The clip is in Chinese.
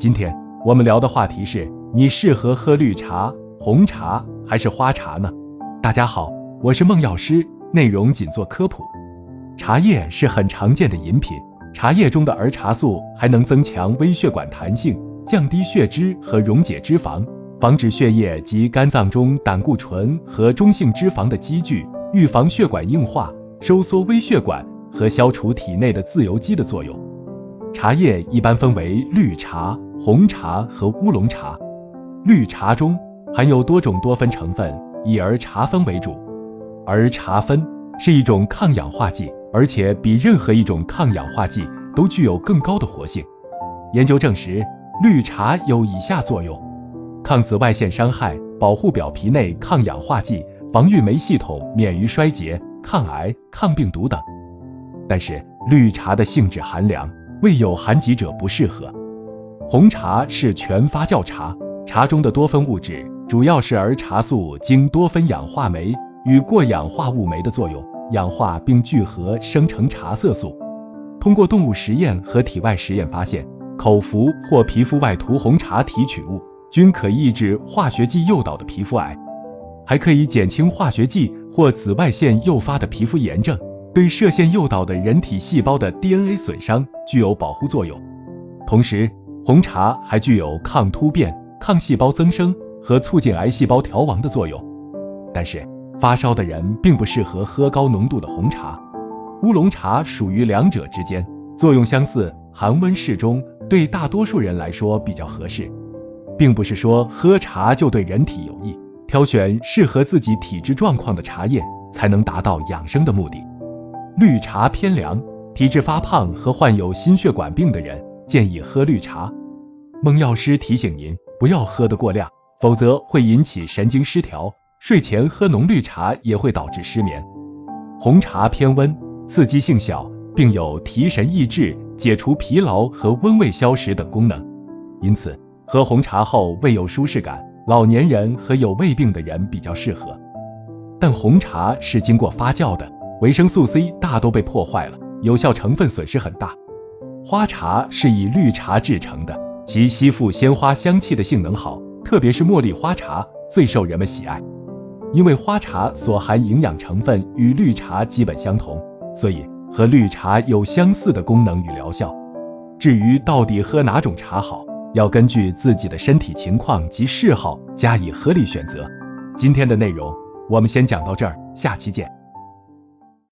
今天我们聊的话题是你适合喝绿茶、红茶还是花茶呢？大家好，我是孟药师，内容仅做科普。茶叶是很常见的饮品，茶叶中的儿茶素还能增强微血管弹性，降低血脂和溶解脂肪，防止血液及肝脏中胆固醇和中性脂肪的积聚，预防血管硬化，收缩微血管和消除体内的自由基的作用。茶叶一般分为绿茶。红茶和乌龙茶，绿茶中含有多种多酚成分，以儿茶酚为主。儿茶酚是一种抗氧化剂，而且比任何一种抗氧化剂都具有更高的活性。研究证实，绿茶有以下作用：抗紫外线伤害，保护表皮内抗氧化剂，防御酶系统免于衰竭，抗癌、抗病毒等。但是，绿茶的性质寒凉，未有寒疾者不适合。红茶是全发酵茶，茶中的多酚物质主要是儿茶素经多酚氧化酶与过氧化物酶的作用氧化并聚合生成茶色素。通过动物实验和体外实验发现，口服或皮肤外涂红茶提取物均可抑制化学剂诱导的皮肤癌，还可以减轻化学剂或紫外线诱发的皮肤炎症，对射线诱导的人体细胞的 DNA 损伤具有保护作用。同时，红茶还具有抗突变、抗细胞增生和促进癌细胞凋亡的作用，但是发烧的人并不适合喝高浓度的红茶。乌龙茶属于两者之间，作用相似，寒温适中，对大多数人来说比较合适。并不是说喝茶就对人体有益，挑选适合自己体质状况的茶叶，才能达到养生的目的。绿茶偏凉，体质发胖和患有心血管病的人。建议喝绿茶。孟药师提醒您，不要喝得过量，否则会引起神经失调。睡前喝浓绿茶也会导致失眠。红茶偏温，刺激性小，并有提神益智、解除疲劳和温胃消食等功能，因此喝红茶后胃有舒适感，老年人和有胃病的人比较适合。但红茶是经过发酵的，维生素 C 大都被破坏了，有效成分损失很大。花茶是以绿茶制成的，其吸附鲜花香气的性能好，特别是茉莉花茶最受人们喜爱。因为花茶所含营养成分与绿茶基本相同，所以和绿茶有相似的功能与疗效。至于到底喝哪种茶好，要根据自己的身体情况及嗜好加以合理选择。今天的内容我们先讲到这儿，下期见。